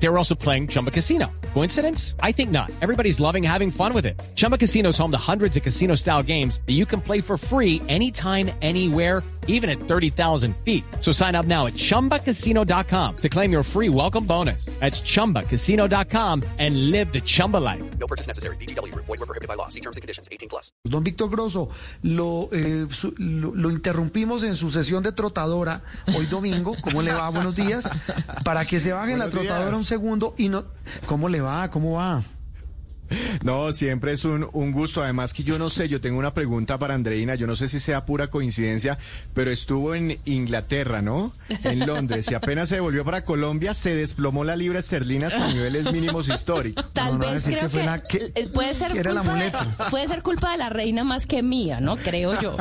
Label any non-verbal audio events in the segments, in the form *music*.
They were also playing Chumba Casino. Coincidence? I think not. Everybody's loving having fun with it. Chumba Casino is home to hundreds of casino style games that you can play for free anytime, anywhere, even at 30,000 feet. So sign up now at chumbacasino.com to claim your free welcome bonus. That's chumbacasino.com and live the Chumba life. No purchase necessary. BGW. Void were prohibited by law. See terms and conditions. 18 plus. Don Víctor Grosso, lo, eh, su- lo, lo interrumpimos en su sesión de trotadora hoy domingo. ¿Cómo le va? Buenos días. Para que se baje en la trotadora días. un segundo y no... ¿Cómo le va? ¿Cómo va? No, siempre es un, un gusto. Además que yo no sé, yo tengo una pregunta para Andreina. Yo no sé si sea pura coincidencia, pero estuvo en Inglaterra, ¿no? En Londres. Y apenas se volvió para Colombia, se desplomó la libra esterlina hasta niveles mínimos históricos. Tal No, no, vez creo que fue que, la que- eh, puede ser que era el culpa de, puede ser culpa de la reina más que mía, ¿no? Creo yo.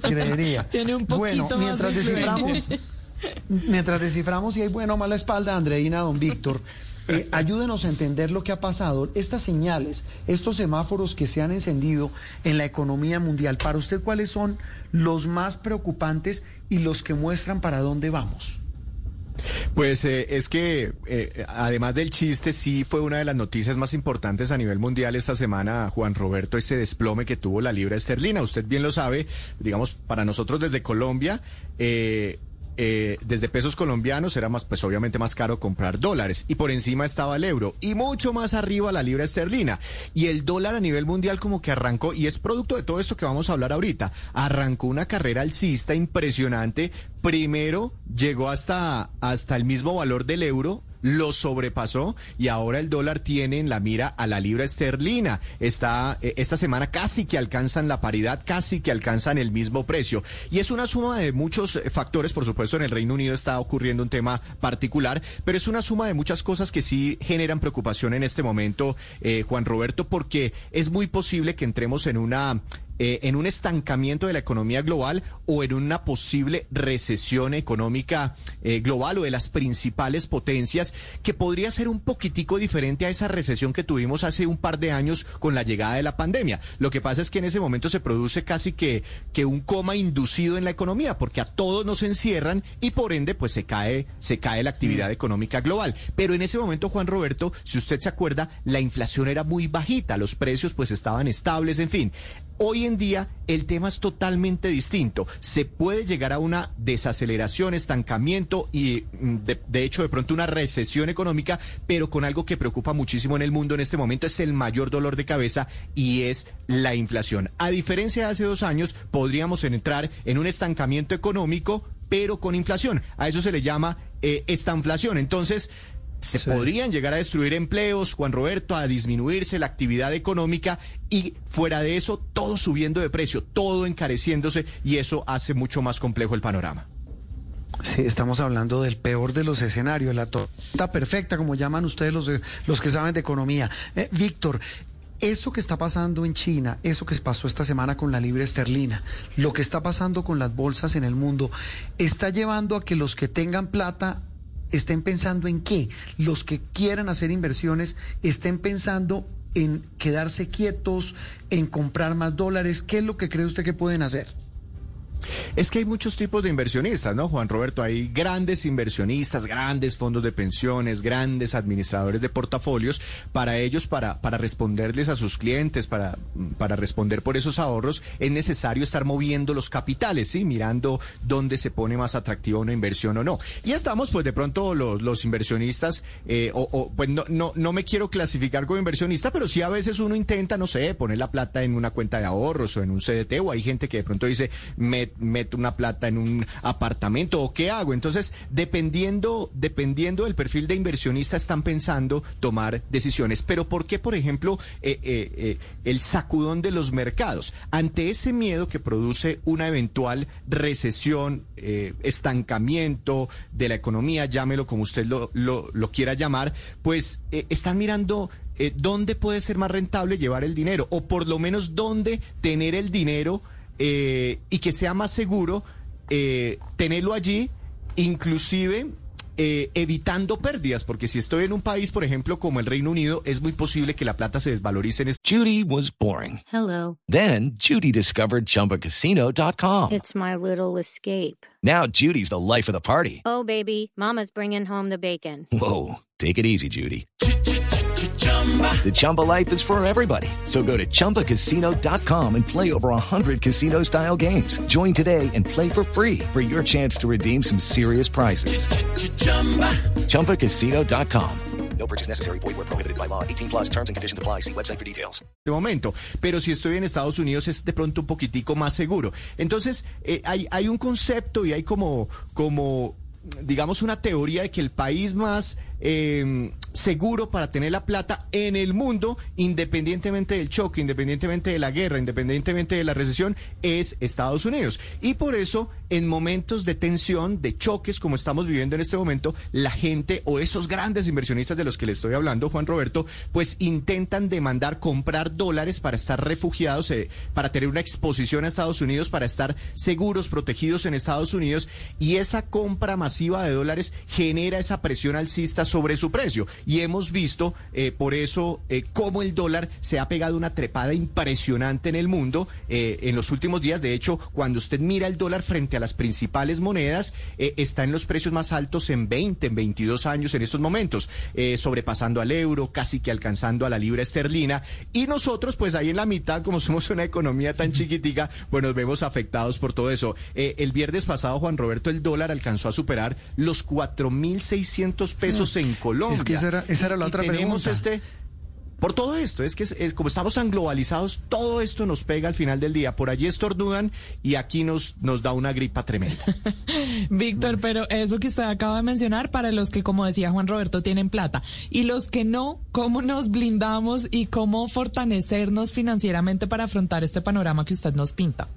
Creería. Tiene un bueno, poquito más mientras de desciframos, mientras desciframos si hay buena o mala espalda, Andreina, don Víctor, eh, ayúdenos a entender lo que ha pasado, estas señales, estos semáforos que se han encendido en la economía mundial. Para usted, ¿cuáles son los más preocupantes y los que muestran para dónde vamos? Pues eh, es que eh, además del chiste, sí fue una de las noticias más importantes a nivel mundial esta semana, Juan Roberto, ese desplome que tuvo la libra esterlina. Usted bien lo sabe, digamos, para nosotros desde Colombia, eh, eh, desde pesos colombianos era más, pues obviamente más caro comprar dólares. Y por encima estaba el euro. Y mucho más arriba la libra esterlina. Y el dólar a nivel mundial como que arrancó y es producto de todo esto que vamos a hablar ahorita arrancó una carrera alcista impresionante. Primero llegó hasta hasta el mismo valor del euro lo sobrepasó y ahora el dólar tiene en la mira a la libra esterlina. Está, eh, esta semana casi que alcanzan la paridad, casi que alcanzan el mismo precio. Y es una suma de muchos eh, factores, por supuesto en el Reino Unido está ocurriendo un tema particular, pero es una suma de muchas cosas que sí generan preocupación en este momento, eh, Juan Roberto, porque es muy posible que entremos en una eh, en un estancamiento de la economía global o en una posible recesión económica eh, global o de las principales potencias que podría ser un poquitico diferente a esa recesión que tuvimos hace un par de años con la llegada de la pandemia. Lo que pasa es que en ese momento se produce casi que, que un coma inducido en la economía porque a todos nos encierran y por ende pues se cae, se cae la actividad económica global. Pero en ese momento, Juan Roberto, si usted se acuerda, la inflación era muy bajita, los precios pues estaban estables, en fin. Hoy en día el tema es totalmente distinto. Se puede llegar a una desaceleración, estancamiento y mm, de, hecho de pronto una recesión económica, pero con algo que preocupa muchísimo en el mundo en este momento es el mayor dolor de cabeza y es la inflación. A diferencia de hace dos años, podríamos entrar en un estancamiento económico, pero con inflación. A eso se le llama eh, estanflación. Entonces, se sí. podrían llegar a destruir empleos, Juan Roberto, a disminuirse la actividad económica y fuera de eso, todo subiendo de precio, todo encareciéndose y eso hace mucho más complejo el panorama. Sí, estamos hablando del peor de los escenarios, la tormenta perfecta, como llaman ustedes los, los que saben de economía. Eh, Víctor, eso que está pasando en China, eso que pasó esta semana con la libra esterlina, lo que está pasando con las bolsas en el mundo, está llevando a que los que tengan plata estén pensando en qué, los que quieran hacer inversiones estén pensando en quedarse quietos, en comprar más dólares, ¿qué es lo que cree usted que pueden hacer? Es que hay muchos tipos de inversionistas, ¿no, Juan Roberto? Hay grandes inversionistas, grandes fondos de pensiones, grandes administradores de portafolios. Para ellos, para, para responderles a sus clientes, para, para responder por esos ahorros, es necesario estar moviendo los capitales, ¿sí? Mirando dónde se pone más atractiva una inversión o no. Y estamos, pues, de pronto los, los inversionistas, eh, o, pues, no, no, no me quiero clasificar como inversionista, pero sí a veces uno intenta, no sé, poner la plata en una cuenta de ahorros o en un CDT, o hay gente que de pronto dice, me una plata en un apartamento o qué hago. Entonces, dependiendo, dependiendo del perfil de inversionista, están pensando tomar decisiones. Pero ¿por qué, por ejemplo, eh, eh, eh, el sacudón de los mercados? Ante ese miedo que produce una eventual recesión, estancamiento de la economía, llámelo como usted lo, lo, lo quiera llamar, pues están mirando eh, dónde puede ser más rentable llevar el dinero o por lo menos dónde tener el dinero eh, y que sea más seguro eh, tenerlo allí, inclusive eh, evitando pérdidas, porque si estoy en un país, por ejemplo, como el Reino Unido, es muy posible que la plata se desvalorice en este Judy was boring. Hello. Then Judy discovered ChumbaCasino.com. It's my little escape. Now Judy's the life of the party. Oh, baby, Mama's bringing home the bacon. Whoa, take it easy, Judy. The Chumba life is for everybody. So go to ChumbaCasino.com and play over 100 casino style games. Join today and play for free for your chance to redeem some serious prizes. ChumbaCasino.com. No purchase necessary. Void where prohibited by law. 18 plus terms and conditions apply. See website for details. momento. Pero si estoy en Estados Unidos es de pronto un poquitico más seguro. Entonces, eh, hay, hay un concepto y hay como, como, digamos, una teoría de que el país más eh, seguro para tener la plata en el mundo, independientemente del choque, independientemente de la guerra, independientemente de la recesión, es Estados Unidos. Y por eso, en momentos de tensión, de choques, como estamos viviendo en este momento, la gente o esos grandes inversionistas de los que le estoy hablando, Juan Roberto, pues intentan demandar comprar dólares para estar refugiados, eh, para tener una exposición a Estados Unidos, para estar seguros, protegidos en Estados Unidos. Y esa compra masiva de dólares genera esa presión alcista sobre su precio. Y hemos visto, eh, por eso, eh, cómo el dólar se ha pegado una trepada impresionante en el mundo eh, en los últimos días. De hecho, cuando usted mira el dólar frente a las principales monedas, está en los precios más altos en 20, en 22 años en estos momentos, sobrepasando al euro, casi que alcanzando a la libra esterlina. Y nosotros, pues ahí en la mitad, como somos una economía tan *laughs* chiquitica, pues nos vemos afectados por todo eso. El viernes pasado, Juan Roberto, el dólar alcanzó a superar los 4.600 pesos en Colombia. Es que esa era- esa era la Y- y otra tenemos pregunta. este por todo esto, es que es, es como estamos tan globalizados, todo esto nos pega al final del día. Por allí estornudan y aquí nos, nos da una gripa tremenda. *laughs* Víctor, pero eso que usted acaba de mencionar, para los que, como decía Juan Roberto, tienen plata, y los que no, ¿cómo nos blindamos y cómo fortalecernos financieramente para afrontar este panorama que usted nos pinta?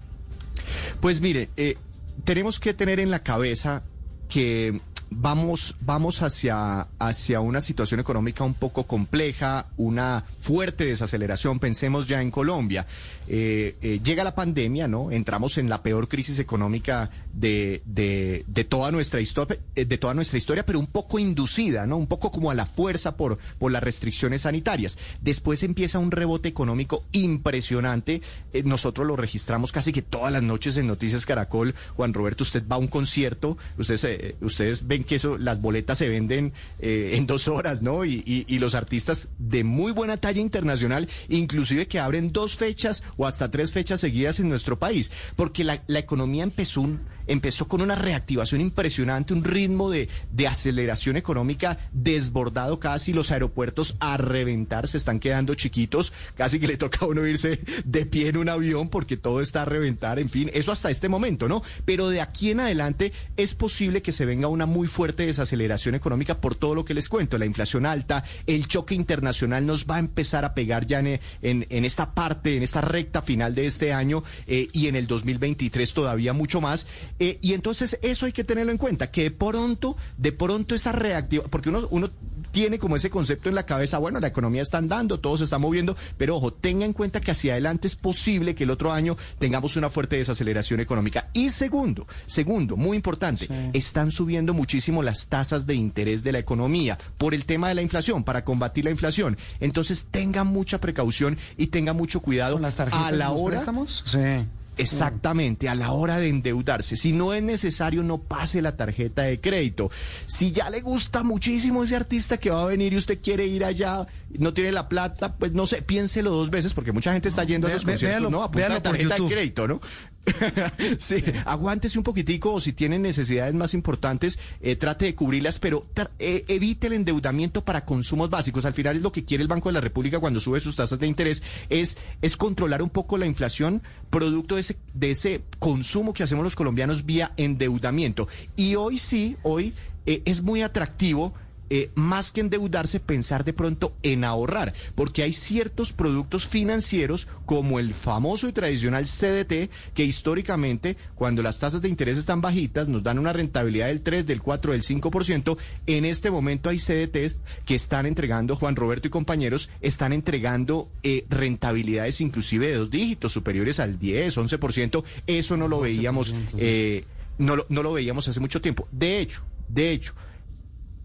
Pues mire, eh, tenemos que tener en la cabeza que vamos, vamos hacia, hacia una situación económica un poco compleja, una fuerte desaceleración. Pensemos ya en Colombia. Eh, eh, llega la pandemia, ¿no? Entramos en la peor crisis económica de, de, de toda nuestra historia, de toda nuestra historia, pero un poco inducida, ¿no? Un poco como a la fuerza por, por las restricciones sanitarias. Después empieza un rebote económico impresionante. Eh, nosotros lo registramos casi que todas las noches en Noticias Caracol. Juan Roberto, usted va a un concierto, ustedes, eh, ustedes ven que eso, las boletas se venden eh, en dos horas, ¿no? Y, y, los artistas de muy buena talla internacional, inclusive que abren dos fechas o hasta tres fechas seguidas en nuestro país, porque la, la economía empezó un empezó con una reactivación impresionante, un ritmo de, de aceleración económica desbordado casi, los aeropuertos a reventar, se están quedando chiquitos, casi que le toca a uno irse de pie en un avión porque todo está a reventar, en fin, eso hasta este momento, ¿no? Pero de aquí en adelante es posible que se venga una muy fuerte desaceleración económica por todo lo que les cuento, la inflación alta, el choque internacional nos va a empezar a pegar ya en, en, en esta parte, en esta recta final de este año eh, y en el 2023 todavía mucho más. Eh, y entonces eso hay que tenerlo en cuenta, que de pronto, de pronto esa reactiva, porque uno, uno tiene como ese concepto en la cabeza, bueno, la economía está andando, todo se está moviendo, pero ojo, tenga en cuenta que hacia adelante es posible que el otro año tengamos una fuerte desaceleración económica. Y segundo, segundo, muy importante, están subiendo muchísimo las tasas de interés de la economía por el tema de la inflación, para combatir la inflación. Entonces tenga mucha precaución y tenga mucho cuidado ¿Con las tarjetas a la hora. préstamos? Sí. Exactamente, a la hora de endeudarse. Si no es necesario, no pase la tarjeta de crédito. Si ya le gusta muchísimo ese artista que va a venir y usted quiere ir allá, no tiene la plata, pues no sé, piénselo dos veces porque mucha gente está yendo a esos conciertos, ¿no? Apunta véalo la por tarjeta de crédito, ¿no? *laughs* sí, aguántese un poquitico o si tienen necesidades más importantes, eh, trate de cubrirlas, pero eh, evite el endeudamiento para consumos básicos. Al final es lo que quiere el Banco de la República cuando sube sus tasas de interés, es, es controlar un poco la inflación producto de ese, de ese consumo que hacemos los colombianos vía endeudamiento. Y hoy sí, hoy eh, es muy atractivo eh, más que endeudarse, pensar de pronto en ahorrar, porque hay ciertos productos financieros como el famoso y tradicional CDT, que históricamente, cuando las tasas de interés están bajitas, nos dan una rentabilidad del 3, del 4, del 5%. En este momento hay CDTs que están entregando, Juan Roberto y compañeros, están entregando eh, rentabilidades inclusive de dos dígitos, superiores al 10, 11%. Eso no lo veíamos, eh, no, no lo veíamos hace mucho tiempo. De hecho, de hecho,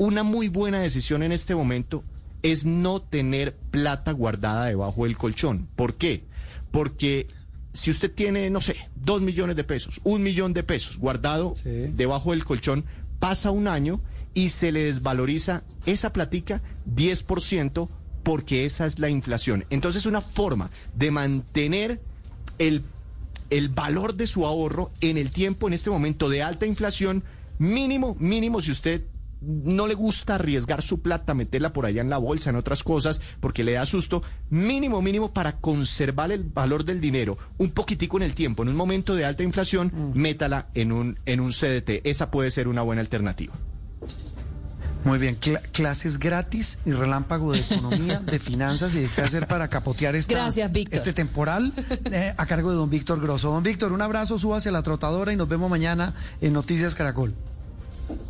una muy buena decisión en este momento es no tener plata guardada debajo del colchón. ¿Por qué? Porque si usted tiene, no sé, dos millones de pesos, un millón de pesos guardado Sí. debajo del colchón, pasa un año y se le desvaloriza esa platica 10% porque esa es la inflación. Entonces una forma de mantener el, el valor de su ahorro en el tiempo, en este momento de alta inflación, mínimo, mínimo, si usted no le gusta arriesgar su plata, meterla por allá en la bolsa, en otras cosas, porque le da susto, mínimo, mínimo para conservar el valor del dinero un poquitico en el tiempo, en un momento de alta inflación, métala en un, en un CDT. Esa puede ser una buena alternativa. Muy bien, cla- clases gratis y relámpago de economía, de *laughs* finanzas y de qué hacer para capotear esta, Gracias, Víctor. este temporal eh, a cargo de don Víctor Grosso. Don Víctor, un abrazo, súbase a la trotadora y nos vemos mañana en Noticias Caracol.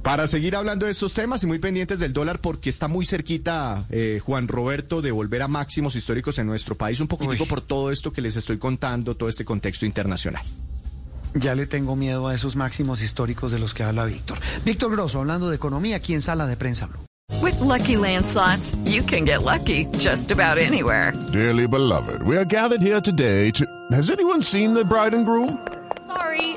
Para seguir hablando de estos temas y muy pendientes del dólar, porque está muy cerquita, eh, Juan Roberto, de volver a máximos históricos en nuestro país, un poquitico Uy. por todo esto que les estoy contando, todo este contexto internacional. Ya le tengo miedo a esos máximos históricos de los que habla Víctor. Víctor Grosso, hablando de economía aquí en Sala de Prensa Blue. With Lucky Land slots, you can get lucky just about anywhere. Dearly beloved, we are gathered here today to. Has anyone seen the bride and groom?